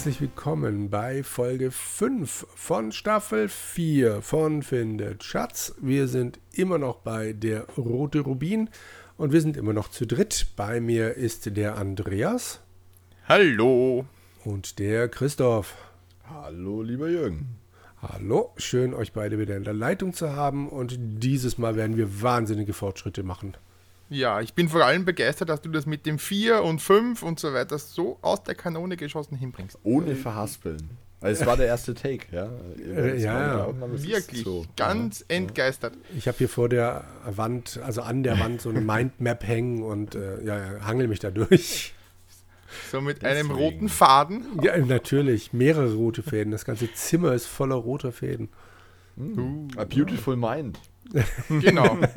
Herzlich willkommen bei Folge 5 von Staffel 4 von Findet Schatz. Wir sind immer noch bei der Rote Rubin und wir sind immer noch zu dritt. Bei mir ist der Andreas Hallo. und der Christoph. Hallo, lieber Jürgen. Hallo, schön euch beide wieder in der Leitung zu haben und dieses Mal werden wir wahnsinnige Fortschritte machen. Ja, ich bin vor allem begeistert, dass du das mit dem 4 und 5 und so weiter so aus der Kanone geschossen hinbringst. Ohne Verhaspeln. Also es war der erste Take, ja. Äh, ja, ja. ist Wirklich, so. ganz entgeistert. Ich habe hier vor der Wand, also an der Wand, so ein Mindmap hängen und äh, ja, ja, hangel mich da durch. So mit einem Deswegen. roten Faden. Ja, natürlich, mehrere rote Fäden. Das ganze Zimmer ist voller roter Fäden. A beautiful mind. Genau.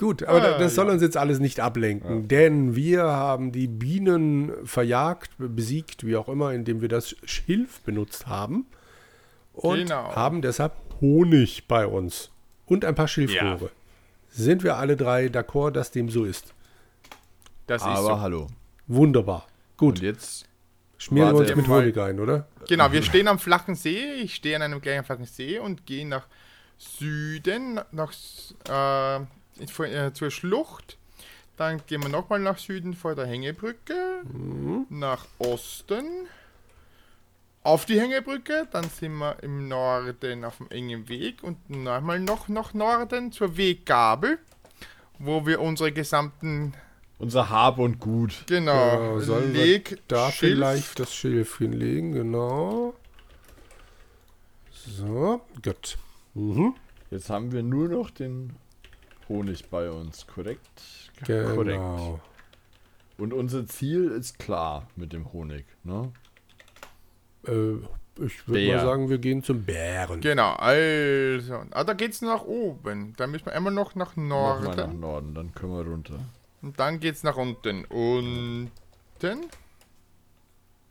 Gut, aber Ah, das soll ja. uns jetzt alles nicht ablenken, denn wir haben die Bienen verjagt, besiegt, wie auch immer, indem wir das Schilf benutzt haben und Genau. haben deshalb Honig bei uns und ein paar Schilfrohre. Sind wir alle drei d'accord, dass dem so ist? Das ist Aber so. hallo. Wunderbar. Gut, Und jetzt schmieren wir uns mit. Honig ein, oder? Genau, wir stehen am flachen See. Ich stehe an einem kleinen flachen See und gehe nach Süden, nach, äh, äh, zur Schlucht. Dann gehen wir nochmal nach Süden vor der Hängebrücke. Nach Osten. Auf die Hängebrücke. Dann sind wir im Norden auf dem engen Weg. Und nochmal noch nach Norden zur Weggabel. Wo wir unsere gesamten, unser Hab und Gut. genau, Genau, sollen wir Leg, Da Schilf- vielleicht das Schilf hinlegen, genau. So, gut. Mhm. Jetzt haben wir nur noch den Honig bei uns, korrekt? Genau. Korrekt. Und unser Ziel ist klar mit dem Honig, ne? Äh, ich würde mal sagen, wir gehen zum Bären. Genau, also. Ah, da geht's nach oben. Da müssen wir einmal noch nach Norden. nach Norden, dann können wir runter. Und dann geht's nach unten. Unten.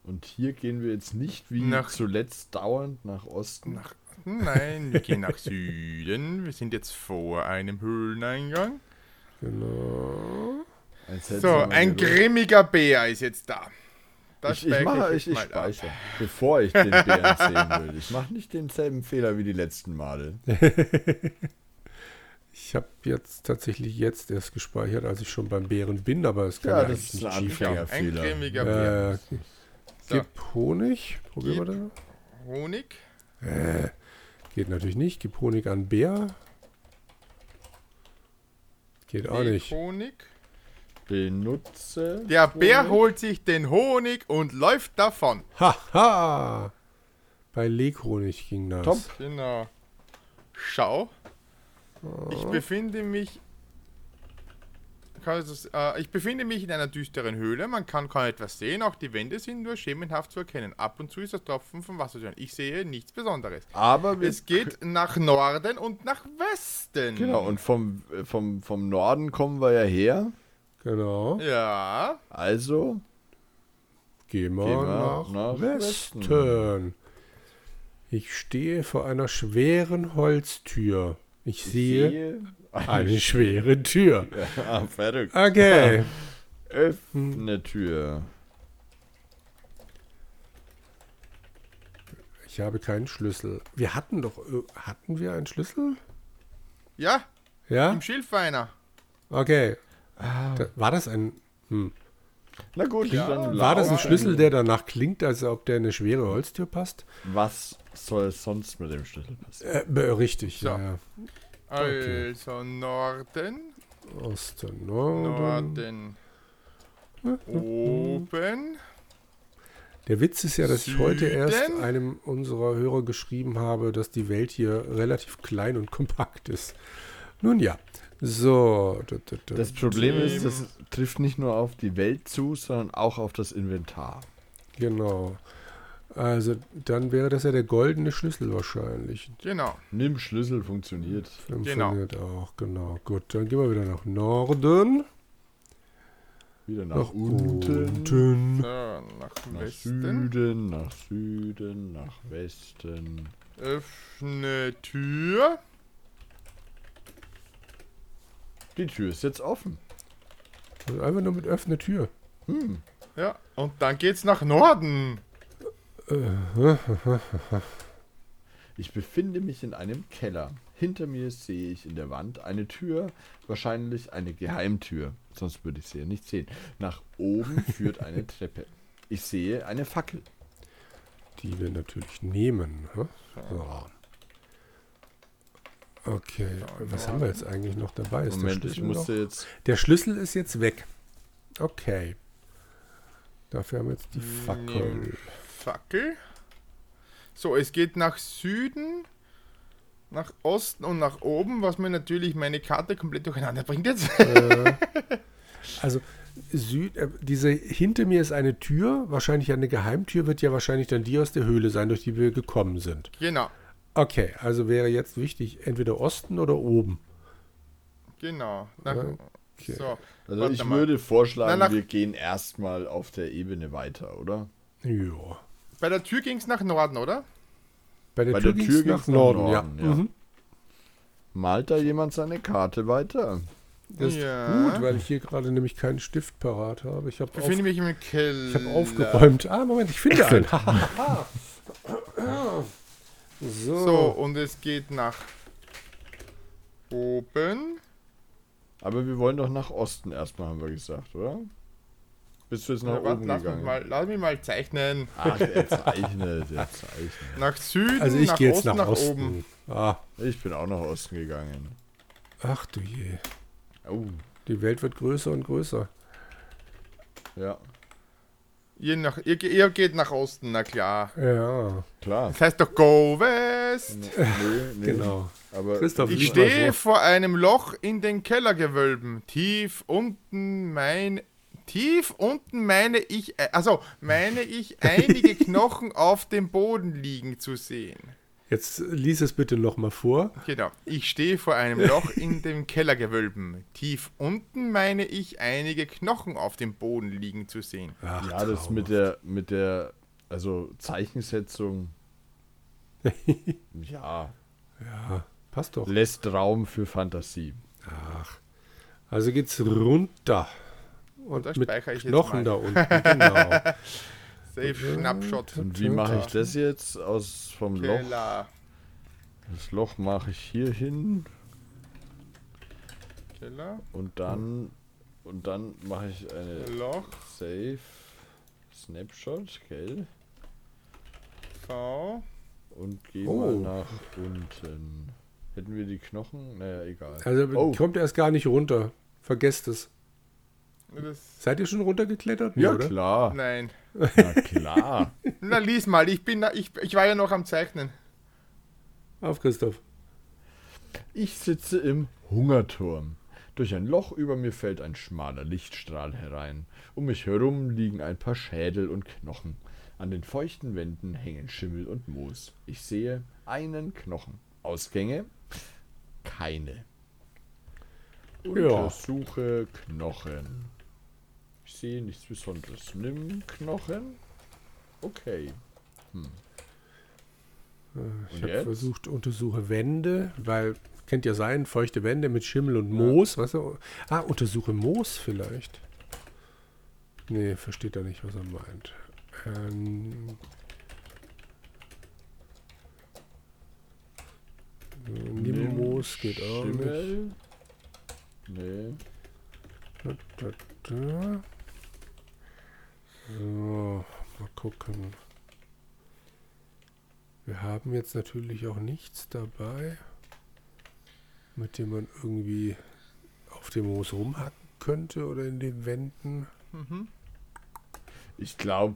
Und hier gehen wir jetzt nicht wie Nach- zuletzt dauernd nach Osten. Nach Nein, wir gehen nach Süden. Wir sind jetzt vor einem Höhleneingang. Genau. So, ein grimmiger Bär ist jetzt da. Das Ich, ich, speichere mache, ich, ich speichere, bevor ich den Bären sehen will. Ich mache nicht denselben Fehler wie die letzten Male. Ich habe jetzt tatsächlich jetzt erst gespeichert, als ich schon beim Bären bin, aber es kann Ja, ja, das ist nicht ein schief Ja, ein Anfängerfehler. grimmiger Bär. Äh, So. Gib Honig. Probieren wir Gib. Honig. das. Äh, geht natürlich nicht. Gib Honig an Bär. Geht auch Leg nicht. Honig. Benutze. Der Bär Honig. holt sich den Honig und läuft davon. Haha! Bei Leghonig ging das. Top. Genau. Schau. Ich befinde mich. Kann ich das- Äh, ich befinde mich in einer düsteren Höhle. Man kann kaum etwas sehen. Auch die Wände sind nur schemenhaft zu erkennen. Ab und zu ist das Tropfen vom Wasser zu hören. Ich sehe nichts Besonderes. Aber Es geht nach Norden und nach Westen. Genau, und vom, vom, vom Norden kommen wir ja her. Genau. Ja. Gehen Also, wir, Gehen wir nach, nach Westen. Westen. Ich stehe vor einer schweren Holztür. Ich sehe sehe. Eine schwere Tür. ah, verrückt. Okay. Öffne Tür. Ich habe keinen Schlüssel. Wir hatten doch. äh, Hatten wir einen Schlüssel? Ja, Ja? im Schilfweiner. Okay. Da, war das ein. Hm. Na gut, dann War das ein. Schlüssel, der danach klingt, als ob der in eine schwere Holztür passt? Was soll sonst mit dem Schlüssel passieren? Äh, richtig, So. ja, ja. Also Norden, Osten, Norden. Norden, oben. Der Witz ist ja, dass ich heute Süden? erst einem unserer Hörer geschrieben habe, dass die Welt hier relativ klein und kompakt ist. Nun ja. So. da, da, da. Das Problem ist, das trifft nicht nur auf die Welt zu, sondern auch auf das Inventar. Genau. Also, dann wäre das ja der goldene Schlüssel wahrscheinlich. Genau. Nimm Schlüssel funktioniert. Funktioniert auch, genau. Gut, dann gehen wir wieder nach Norden. Wieder nach, Nach unten, unten. So, nach nach. Süden, nach Süden, nach Westen. Öffne Tür. Die Tür ist jetzt offen. Also einfach nur mit öffne Tür. Hm. Ja, und dann geht's nach Norden. Ich befinde mich in einem Keller. Hinter mir sehe ich in der Wand eine Tür, wahrscheinlich eine Geheimtür. Sonst würde ich sie ja nicht sehen. Nach oben führt eine Treppe. Ich sehe eine Fackel. Die wir natürlich nehmen. hä? So. Okay, was haben wir jetzt eigentlich noch dabei? Ist Moment, der Schlüssel noch? jetzt. Der Schlüssel ist jetzt weg. Okay. Dafür haben wir jetzt die Fackel. Nehmen Fackel. So, es geht nach Süden, nach Osten und nach oben, was mir natürlich meine Karte komplett durcheinander bringt jetzt. Äh, also Süd, äh, diese hinter mir ist eine Tür, wahrscheinlich eine Geheimtür, wird ja wahrscheinlich dann die aus der Höhle sein, durch die wir gekommen sind. genau, Okay, also wäre jetzt wichtig, entweder Osten oder oben. genau. Nach, Okay. So, Also warte ich mal. würde vorschlagen, Na, wir gehen erstmal auf der Ebene weiter, oder? Ja. Bei der Tür ging es nach Norden, oder? Bei der Bei Tür der ging Tür es nach ging's nach Norden, Norden, ja. ja. Mhm. Malt da jemand seine Karte weiter? Das ist Ja. gut, weil ich hier gerade nämlich keinen Stift parat habe. Ich habe Ich auf, befinde mich im Keller. ich hab aufgeräumt. Ah, Moment, ich finde einen. so. So, und es geht nach oben. Aber wir wollen doch nach Osten erstmal, haben wir gesagt, oder? Bist du jetzt nach Ja, warte, oben lass, mich gegangen? mal, lass mich mal zeichnen. Ach, er zeichnet, er zeichnet. Nach Süden, Also ich nach gehe jetzt Osten, nach, nach, Osten. oben. Ah, Ich bin auch nach Osten gegangen. ach du je. Oh, Die Welt wird größer und größer. ja, Ihr, nach, ihr, ihr geht nach Osten, na klar. Ja, klar. Das heißt doch Go West. Nee, nee, genau. Aber Christoph, Ich stehe vor einem Loch in den Kellergewölben. Tief unten mein. Tief unten meine ich. äh, Also meine ich einige Knochen auf dem Boden liegen zu sehen. Jetzt lies es bitte nochmal vor. Genau. Ich stehe vor einem Loch in den Kellergewölben. Tief unten meine ich einige Knochen auf dem Boden liegen zu sehen. Ach, ja, das mit der, mit der, also Zeichensetzung, ja, Ja, passt doch. lässt Raum für Fantasie. Ach. Also geht's runter. Und Da mit speichere ich jetzt Knochen mal. da unten. Genau. Safe Schnappshot. Und wie mache ich das jetzt aus vom Loch? Keller. Das Loch mache ich hier hin Keller. und dann und dann mache ich eine Loch. Save Snapshot, gell? V. Und gehe Oh. mal nach unten. Hätten wir die Knochen? Naja, egal. Also Oh. kommt erst gar nicht runter. Vergesst es. Das, Seid ihr schon runtergeklettert? Ja, oder? klar. nein. Na klar. Na, lies mal. Ich, bin, ich, ich war ja noch am Zeichnen. Auf, Christoph. Ich sitze im Hungerturm. Durch ein Loch über mir fällt ein schmaler Lichtstrahl herein. Um mich herum liegen ein paar Schädel und Knochen. An den feuchten Wänden hängen Schimmel und Moos. Ich sehe einen Knochen. Ausgänge? Keine. Untersuche Knochen. Ich sehe nichts Besonderes. Nimm Knochen. Okay. Ich Und habe jetzt? versucht, untersuche Wände, weil, kennt ja sein, feuchte Wände mit Schimmel und Moos, weißt du? Ah, untersuche Moos vielleicht. Nee, versteht er nicht, was er meint. Ähm, Nimm Moos geht auch nicht. Schimmel. Nee. Da, da, da. So, mal gucken. Wir haben jetzt natürlich auch nichts dabei, mit dem man irgendwie auf dem Moos rumhacken könnte oder in den Wänden. Mhm. Ich glaube,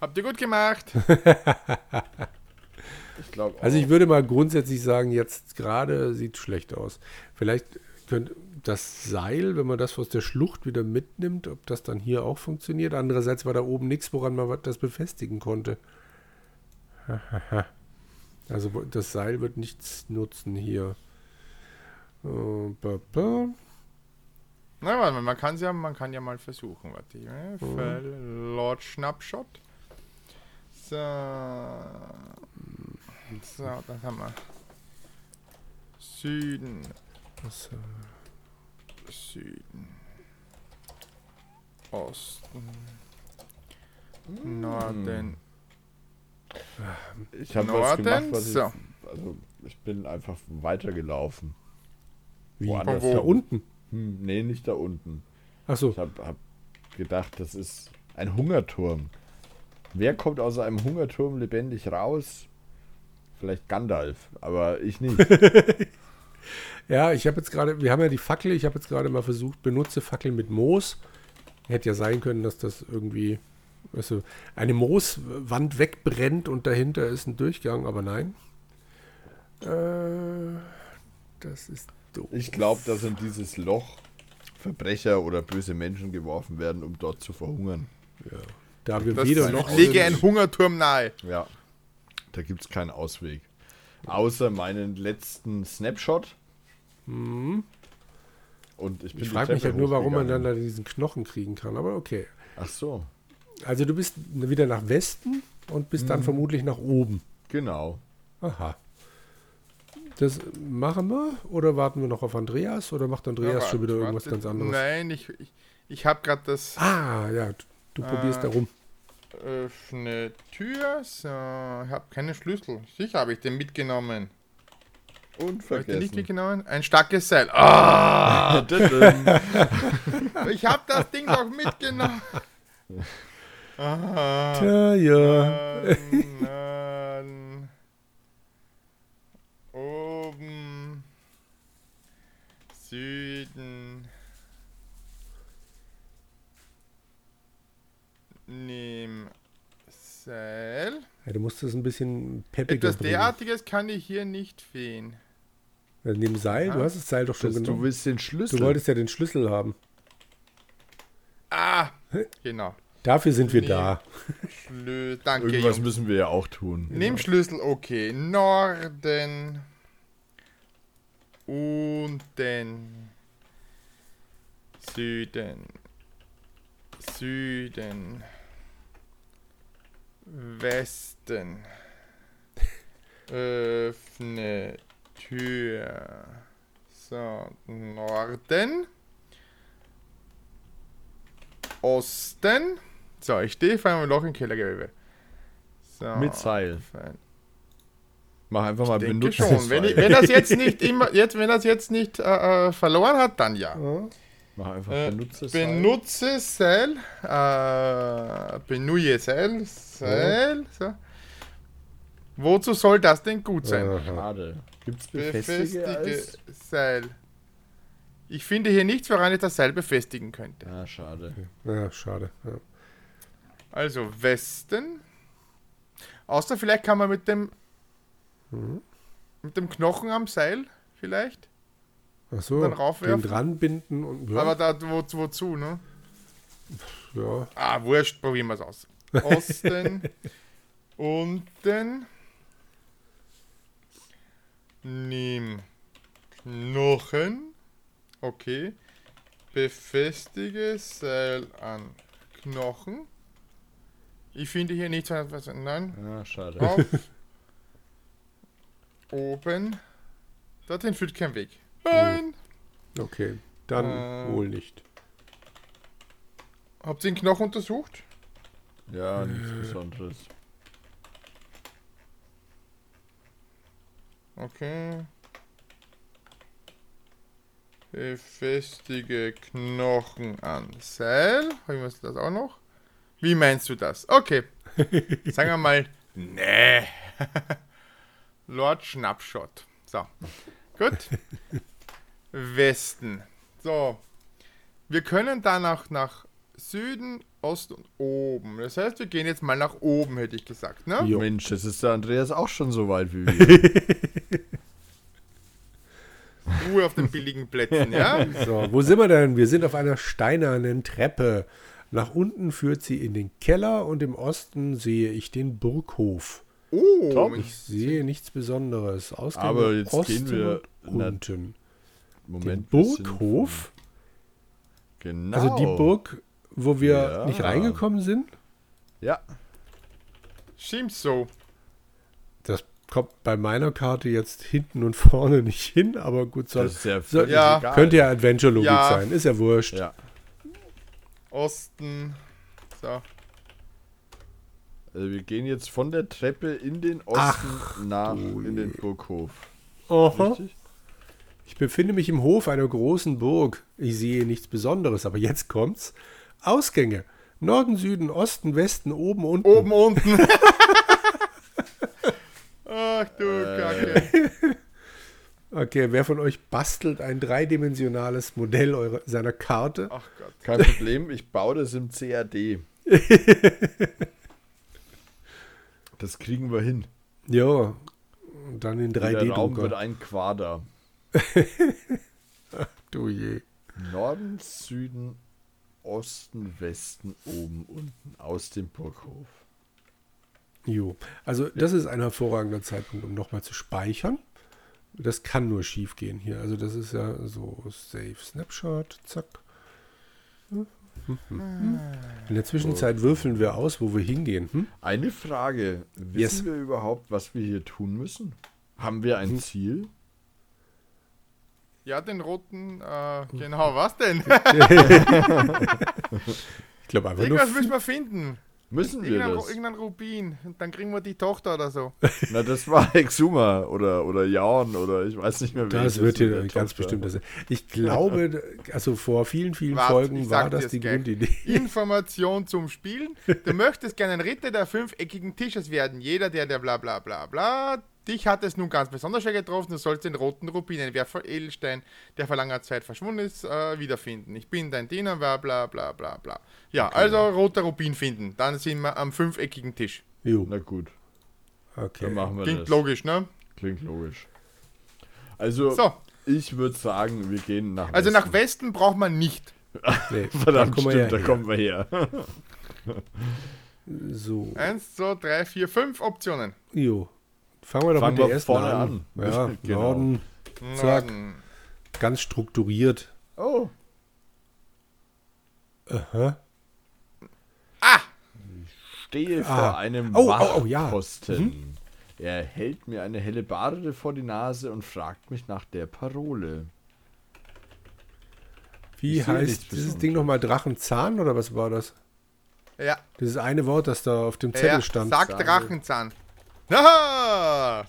Habt ihr gut gemacht. ich glaube Also ich würde mal grundsätzlich sagen, jetzt gerade sieht schlecht aus. Vielleicht könnte das Seil, wenn man das aus der Schlucht wieder mitnimmt, ob das dann hier auch funktioniert. Andererseits war da oben nichts, woran man das befestigen konnte. Also das Seil wird nichts nutzen hier. Äh. Na, warte man, kann's ja, man kann ja mal versuchen. Warte, Mhm. Verlord Schnappshot. So. So, dann haben wir Süden, Das, äh, Süden. Osten. Norden. Ich habe was gemacht, was ich, so. also ich bin einfach weitergelaufen. Wie? Woanders. Wo? Da unten. Hm, nee, nicht da unten. Achso. Ich habe hab gedacht, das ist ein Hungerturm. Wer kommt aus einem Hungerturm lebendig raus? Vielleicht Gandalf, aber ich nicht. Ja, ich habe jetzt gerade, wir haben ja die Fackel, ich habe jetzt gerade mal versucht, benutze Fackel mit Moos. Hätte ja sein können, dass das irgendwie, weißt du, eine Mooswand wegbrennt und dahinter ist ein Durchgang, aber nein. Äh, das ist doof. Ich glaube, dass in dieses Loch Verbrecher oder böse Menschen geworfen werden, um dort zu verhungern. Da wir Das weder noch lege sind- ein Hungerturm nahe. Ja. Da gibt es keinen Ausweg. Außer meinen letzten Snapshot. Und ich bin Ich frage mich halt nur, warum man dann da diesen Knochen kriegen kann, aber okay. Ach so, Also du bist wieder nach Westen und bist dann vermutlich nach oben. genau. Aha. Das machen wir oder warten wir noch auf Andreas oder macht Andreas Ja, schon wieder warte, irgendwas warte. ganz anderes? Nein, ich, ich, ich habe gerade das Ah, ja, du, du probierst da rum. Öffne Tür. So, ich habe keinen Schlüssel. Sicher habe ich den mitgenommen. Und Habe ich den nicht vergessen. mitgenommen? Ein starkes Seil. Ah, Tadam. ich habe das Ding doch mitgenommen. Ah, Tja, ja. Unten, oben, Süden. Nimm Seil. ja. Du musst es ein bisschen peppiger Etwas bringen. derartiges kann ich hier nicht finden. Ja, neben Seil, du Ja. hast das Seil doch schon Das, du genommen. willst den Schlüssel. Du wolltest ja den Schlüssel haben. Ah, genau. Dafür sind wir Nee. da. Danke, Irgendwas Jungs. müssen wir ja auch tun. Nimm Schlüssel, okay. Norden. Unten. Süden. Süden. Westen. Öffne Tür. So, Norden. Osten. So, ich stehe vor einem Loch im Kellergewölbe. So, Mit Seil. fein. Mach einfach mal benutzen. Wenn, wenn das jetzt nicht immer, jetzt, wenn das jetzt nicht äh, äh, verloren hat, dann ja. Mach einfach Äh, benutze Seil. benutze Seil. Äh, benuje Seil. Seil. So. Wozu soll das denn gut sein? Aha. Schade. Gibt's Befestige Befestige als... Seil. Ich finde hier nichts, woran ich das Seil befestigen könnte. Ah, schade. Ja, schade. Ja. Also Westen. Außer vielleicht kann man mit dem Mhm. mit dem Knochen am Seil vielleicht. Ach so, Dann den raufwerfen. dran binden und ja, Aber da wo, wozu, ne? ja. Ah, wurscht, probieren wir es aus. Osten, unten. Nimm Knochen. Okay. Befestige Seil an Knochen. Ich finde hier nichts. was- Nein. Ah, schade. Auf. Oben. Dorthin führt kein Weg. Nein. Okay, dann Äh. wohl nicht. Habt ihr den Knochen untersucht? Ja, nichts Besonderes. Okay. Befestige Knochen an Seil. Haben wir das auch noch? Wie meinst du das? Okay. Sagen wir mal, nee. Lord Schnappschott. So. Gut. Westen. So. Wir können danach nach Süden, Osten und oben. Das heißt, wir gehen jetzt mal nach oben, hätte ich gesagt. Ne? Jo. Mensch, das ist der Andreas auch schon so weit wie wir. Ruhe auf den billigen Plätzen, ja? So, wo sind wir denn? Wir sind auf einer steinernen Treppe. Nach unten führt sie in den Keller und im Osten sehe ich den Burghof. Oh, Top. Ich sehe nichts Besonderes. Aus dem Aber jetzt Osten gehen wir und na- unten. Den Moment. bisschen Burghof? Genau. Also die Burg, wo wir Ja. nicht reingekommen sind? Ja. Stimmt so. Das kommt bei meiner Karte jetzt hinten und vorne nicht hin, aber gut, soll, Das ist ja soll, Ja. könnte ja Adventure-Logik Ja. sein. Ist ja wurscht. Ja. Osten. So. Also wir gehen jetzt von der Treppe in den Osten nach in den Burghof. Aha. Richtig? Ich befinde mich im Hof einer großen Burg. Ich sehe nichts Besonderes, aber jetzt kommt's. Ausgänge. Norden, Süden, Osten, Westen, oben, unten. Oben, unten. Ach du Kacke. Okay, wer von euch bastelt ein dreidimensionales Modell eurer, seiner Karte? Ach Gott. Kein Problem, ich baue das im CAD. Das kriegen wir hin. Ja. Und dann in Der Raum wird 3D-Drucker. ein Quader. Du je. Norden, Süden, Osten, Westen, oben, unten aus dem Burghof. Jo. Also das ist ein hervorragender Zeitpunkt, um nochmal zu speichern. Das kann nur schief gehen hier. Also das ist ja so Save Snapshot, zack. In der Zwischenzeit würfeln wir aus, wo wir hingehen. Hm? Eine Frage. Wissen Yes. wir überhaupt, was wir hier tun müssen? Haben wir Hm. ein Ziel? Ja, den roten, äh, genau, was denn? Ich glaube einfach nur. Irgendwas müssen wir finden. Müssen wir Irgendein, das? irgendein Rubin. Und dann kriegen wir die Tochter oder so. Na, das war Exuma oder, oder Jaon oder ich weiß nicht mehr, wer Das ist wird hier ganz Tochter. bestimmt. Das. Ich glaube, also vor vielen, vielen Warte, Folgen war sag das die gleich. Grundidee. Information zum Spielen. Du möchtest gerne ein Ritter der fünfeckigen Tisches werden. Jeder, der der bla bla bla bla. Dich hat es nun ganz besonders schwer getroffen. Du sollst den roten Rubin, ein wertvoller Edelstein, der vor langer Zeit verschwunden ist, äh, wiederfinden. Ich bin dein Diener, bla bla bla bla bla. Ja, also roter Rubin finden. Dann sind wir am fünfeckigen Tisch. Jo, Na gut, okay. dann machen wir Klingt das. logisch, ne? Klingt logisch. Also, So, ich würde sagen, wir gehen nach also Westen. nach Westen braucht man nicht. Nee, Verdammt, da kommen wir stimmt, da ja kommen wir her. So, Eins, zwei, drei, vier, fünf Optionen. jo. Fangen wir doch Fangen mit der vorne an. an. Ja, Genau. Norden, Zack. Ganz strukturiert. Oh, Aha. Ah! stehe Ah. vor einem Oh, oh, oh, ja. Wachposten. Er hält mir eine helle Barde vor die Nase und fragt mich nach der Parole. Wie Ich heißt dieses. Ding nochmal Drachenzahn oder was war das? Ja, Dieses eine Wort, das da auf dem Zettel ja stand. sag. Drachenzahn. Haha!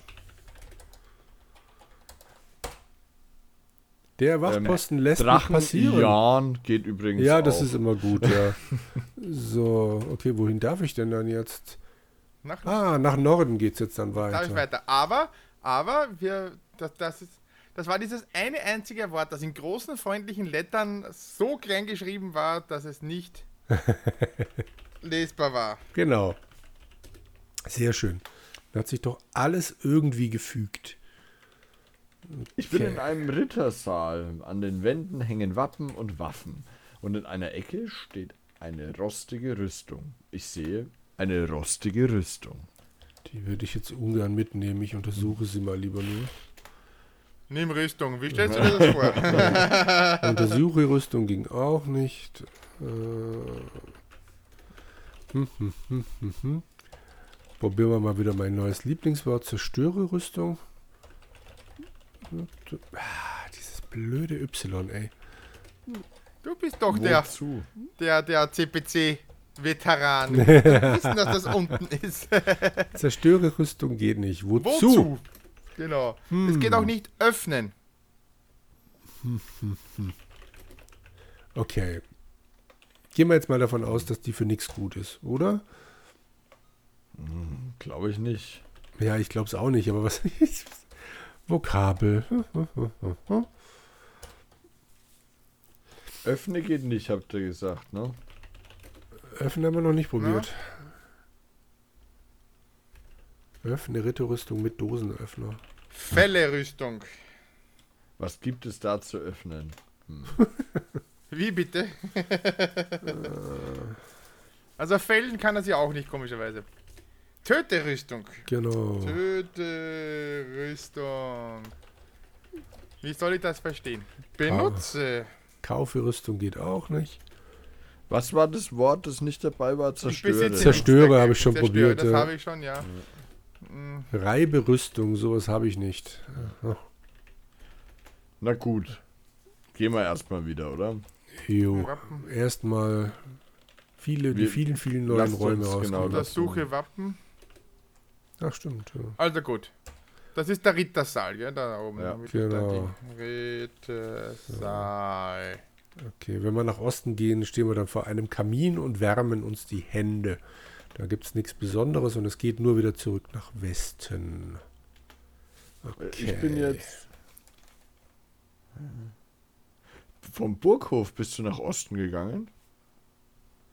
Der Wachposten lässt mich Drachen passieren. Jan geht übrigens Ja, das auch. ist immer gut, ja. so, okay, wohin darf ich denn dann jetzt? Nach, Ah, nach Norden geht's jetzt dann darf ich weiter. weiter. Aber, aber, wir, das, das, ist, das war dieses eine einzige Wort, das in großen freundlichen Lettern so klein geschrieben war, dass es nicht lesbar war. Genau. Sehr schön. Da hat sich doch alles irgendwie gefügt. Ich bin Okay. in einem Rittersaal. An den Wänden hängen Wappen und Waffen. Und in einer Ecke steht eine rostige Rüstung. Ich sehe eine rostige Rüstung. Die würde ich jetzt ungern mitnehmen. Ich untersuche sie mal lieber nur. Nimm Rüstung, wie stellst du dir das vor? Untersuche Rüstung ging auch nicht. Äh, hm, hm, hm, hm, hm. Probieren wir mal wieder mein neues Lieblingswort. Zerstöre Rüstung. Ah, dieses blöde Y, ey. Du bist doch der, Wozu? der, der CPC-Veteran. Wir wissen, dass das unten ist. Zerstöre Rüstung geht nicht. Wozu? Wozu? Genau. Es geht auch nicht öffnen. Okay. Gehen wir jetzt mal davon aus, dass die für nichts gut ist, oder? Glaube ich nicht. Ja, ich glaube es auch nicht, aber was ist Vokabel? Öffne geht nicht, habt ihr gesagt, ne? Öffnen haben wir noch nicht probiert. Öffne Ritterrüstung mit Dosenöffner. Fälle-Rüstung. Was gibt es da zu öffnen? Wie bitte? also fällen kann er sie auch nicht, komischerweise. Töte-Rüstung. Genau. Töte-Rüstung. Wie soll ich das verstehen? Benutze. Kaufe Rüstung geht auch nicht. Was war das Wort, das nicht dabei war? Zerstöre. Zerstöre habe ich schon dagegen. probiert, Das ja. habe ich schon, ja. Mm, Reibe Rüstung, sowas habe ich nicht. Na gut. Gehen wir erstmal wieder, oder? Jo, erstmal viele, die vielen, vielen neuen Räume uns genau das- Untersuche Wappen. Ach, stimmt. Ja. Also gut. Das ist der Rittersaal, gell? Da oben. Ja, Mit genau. Rittersaal. Okay, wenn wir nach Osten gehen, stehen wir dann vor einem Kamin und wärmen uns die Hände. Da gibt es nichts Besonderes und es geht nur wieder zurück nach Westen. Okay. Ich bin jetzt. Vom Burghof bist du nach Osten gegangen?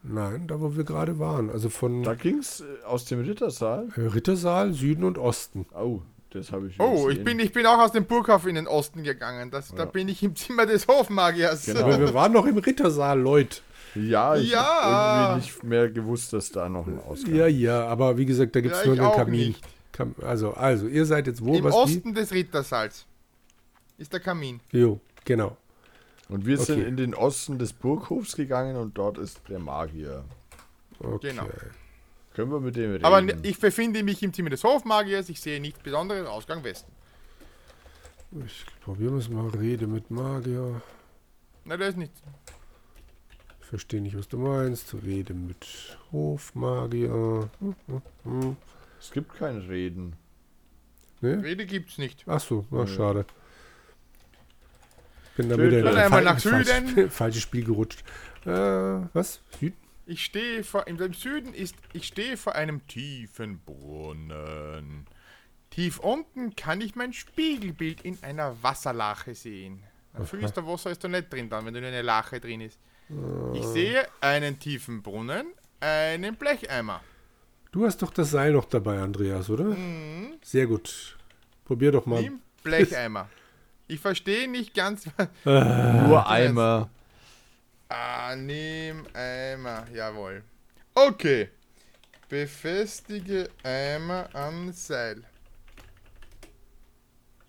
Nein, da wo wir gerade waren. Also von Da ging's äh, aus dem Rittersaal? äh, Rittersaal, Süden und Osten. Oh, das habe ich Oh, ich bin, ich bin auch aus dem Burghof in den Osten gegangen. Das, Da Ja. bin ich im Zimmer des Hofmagiers. Genau. Aber wir waren noch im Rittersaal, Leute. Ja, ich Ja. habe irgendwie nicht mehr gewusst, dass da noch ein Ausgang Ja, ja, aber wie gesagt, da gibt es Ja, nur einen Kamin. nicht. Kam, also, also, ihr seid jetzt wo? Im was Osten des Rittersaals ist der Kamin. Jo, genau. Und wir sind Okay. in den Osten des Burghofs gegangen und dort ist der Magier. Okay. Genau. Können wir mit dem reden? Aber ich befinde mich im Zimmer des Hofmagiers. Ich sehe nichts Besonderes. Ausgang Westen. Ich probiere es mal. Rede mit Magier. Na, da ist nichts. Ich verstehe nicht, was du meinst. Rede mit Hofmagier. Hm, hm, hm. es gibt kein Reden. Ne? Rede gibt's nicht. Ach so, na, Ja. schade. Bin da Schön, wieder in dann ein einmal nach falsches- Süden. falsches Spiel gerutscht. Äh, was? Süden? Ich stehe vor, im Süden ist, ich stehe vor einem tiefen Brunnen. Tief unten kann ich mein Spiegelbild in einer Wasserlache sehen. Ein fließender Wasser ist da nicht drin dann, wenn da nur eine Lache drin ist. Ich sehe einen tiefen Brunnen, einen Blecheimer. Du hast doch das Seil noch dabei, Andreas, oder? Mhm. Sehr gut. Probier doch mal. Nimm Blecheimer. Ich verstehe nicht ganz. was- Nur Eimer. Ah, nimm Eimer. Jawohl. Okay. Befestige Eimer am Seil.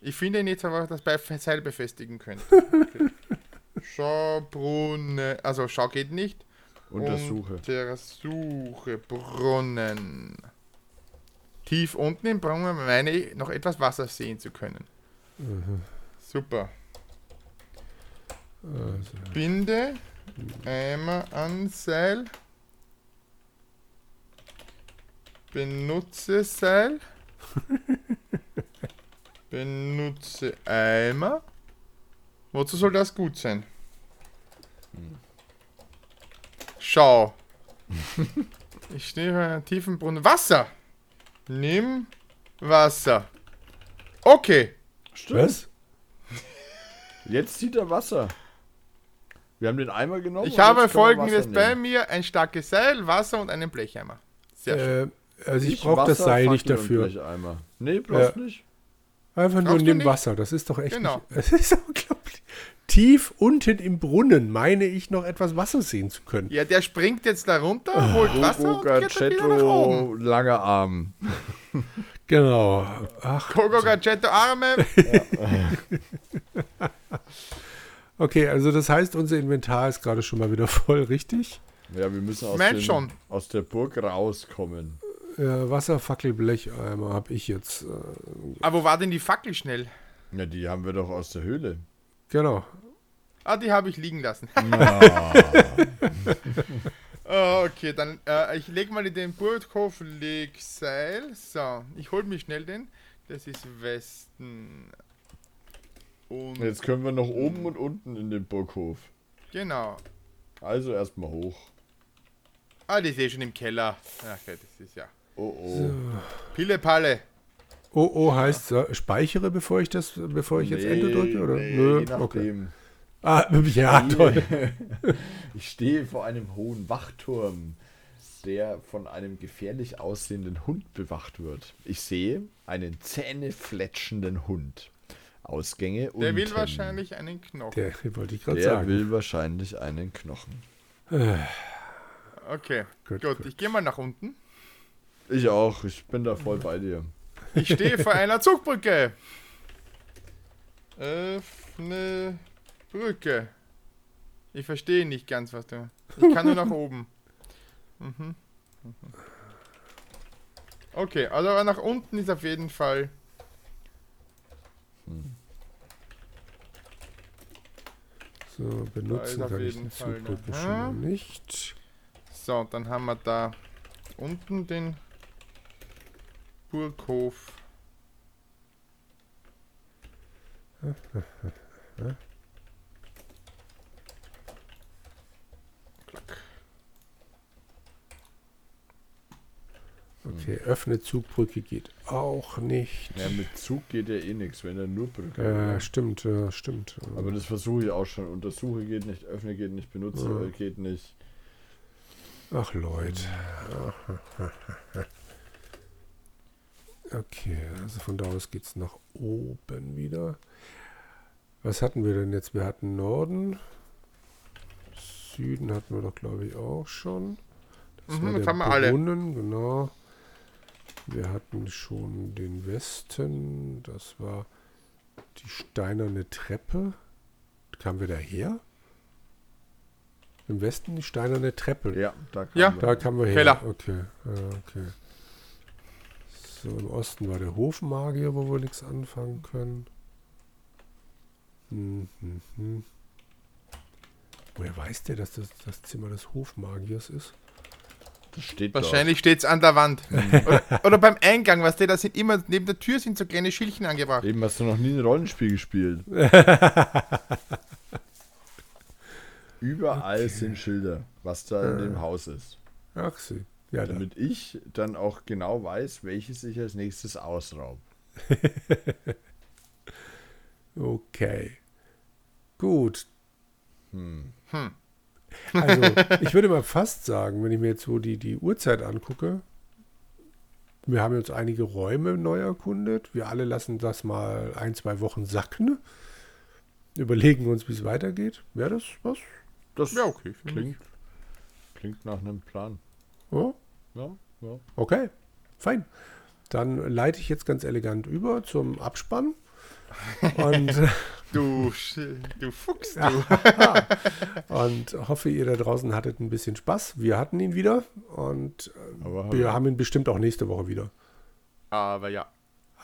Ich finde nicht, aber das bei Seil befestigen könnte. Okay. Schau, Brunnen. Also, schau geht nicht. Untersuche. Untersuche Brunnen. Tief unten im Brunnen meine ich, noch etwas Wasser sehen zu können. Super. Also, Binde Eimer an Seil. Benutze Seil. Benutze Eimer. Wozu soll das gut sein? Schau. Ich stehe vor einem tiefen Brunnen. Wasser! Nimm Wasser. Okay. Stimmt. was? Jetzt zieht er Wasser. Wir haben den Eimer genommen. Ich habe folgendes bei mir: ein starkes Seil, Wasser und einen Blecheimer. Sehr schön. Äh, also ich Ich brauche das Seil nicht dafür. Blecheimer. Nee, bloß Ja. nicht. Einfach nur Brauchst nimm nicht? Wasser. Das ist doch echt. Genau. Es ist unglaublich. Tief unten im Brunnen meine ich noch etwas Wasser sehen zu können. Ja, der springt jetzt da runter, holt Wasser Gogo und geht dann wieder nach oben. Langer Arm. Genau. Ach, Gogo Gadgetto Arme. okay, also das heißt, unser Inventar ist gerade schon mal wieder voll, richtig? Ja, wir müssen aus, den, schon. aus der Burg rauskommen. Ja, Wasserfackel, Blecheimer habe ich jetzt. Äh, Aber wo war denn die Fackel schnell? Ja, die haben wir doch aus der Höhle. genau. Ah, die habe ich liegen lassen. Ah, okay, dann äh, ich leg mal in den Burghof Legseil. So, ich hol mich schnell den. Das ist Westen. Und Jetzt können wir noch oben und unten in den Burghof. genau. Also erstmal hoch. Ah, die ist eh schon im Keller. Ach, okay, das ist ja. Oh oh. Pille Palle. Oh, oh heißt äh, speichere, bevor ich das, bevor ich jetzt Enter drücke, oder? Nee, Nö, je nachdem. Ah, ja, toll. Ich stehe vor einem hohen Wachturm, der von einem gefährlich aussehenden Hund bewacht wird. Ich sehe einen zähnefletschenden Hund. Ausgänge Der unten. will wahrscheinlich einen Knochen. Der wollte ich gerade Der sagen. will wahrscheinlich einen Knochen. Okay, Gut, gut. gut. Ich gehe mal nach unten. Ich auch, ich bin da voll bei dir. Ich stehe vor einer Zugbrücke. Öffne Brücke. Ich verstehe nicht ganz, was du. Ich kann nur nach oben. Mhm. Okay, also nach unten ist auf jeden Fall. So, benutzen kann ich jeden die Fall Zugbrücke der schon mal nicht. So, dann haben wir da unten den Burghof. Okay, öffne Zugbrücke geht auch nicht. Ja, mit Zug geht ja eh nichts, wenn er nur Brücke Ja, hat. stimmt, ja, stimmt. Aber das versuche ich auch schon. Untersuche geht nicht, öffne geht nicht, benutze Ja. äh, geht nicht. Ach, Leute. Okay, also von da aus geht es nach oben wieder. Was hatten wir denn jetzt? Wir hatten Norden. Süden hatten wir doch, glaube ich, auch schon. Das Mhm, war der haben wir alle. Brunnen, genau. Wir hatten schon den Westen. Das war die steinerne Treppe. Kamen wir daher? Im Westen die steinerne Treppe. Ja, da kann Ja. man- Da kamen wir her. Keller. Okay, ja, okay. So, im Osten war der Hofmagier, wo wir nichts anfangen können. Hm, hm, hm. Woher weiß der, dass das das Zimmer des Hofmagiers ist? Steht Wahrscheinlich steht es an der Wand. oder, oder beim Eingang, was der, da sind immer, neben der Tür sind so kleine Schildchen Da. angebracht. Eben hast du noch nie ein Rollenspiel gespielt. Überall sind Schilder, was da in dem Haus ist. Ach sie. Ja, da. Damit ich dann auch genau weiß, welches ich als nächstes ausraub. Okay. Gut. Hm. Also, ich würde mal fast sagen, wenn ich mir jetzt so die, die Uhrzeit angucke, wir haben jetzt einige Räume neu erkundet. Wir alle lassen das mal ein, zwei Wochen sacken. Überlegen uns, wie es weitergeht. Wäre das was? Das Ja, okay. klingt, klingt nach einem Plan. Ja, Ja, ja. okay. Fein. Dann leite ich jetzt ganz elegant über zum Abspann. Und, Du, Sch- du Fuchs, du. und hoffe, ihr da draußen hattet ein bisschen Spaß. Wir hatten ihn wieder und äh, Aber wir haben ihn bestimmt auch nächste Woche wieder. Aber ja.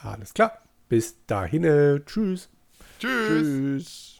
Alles klar. Bis dahin. äh, Tschüss. Tschüss. Tschüss.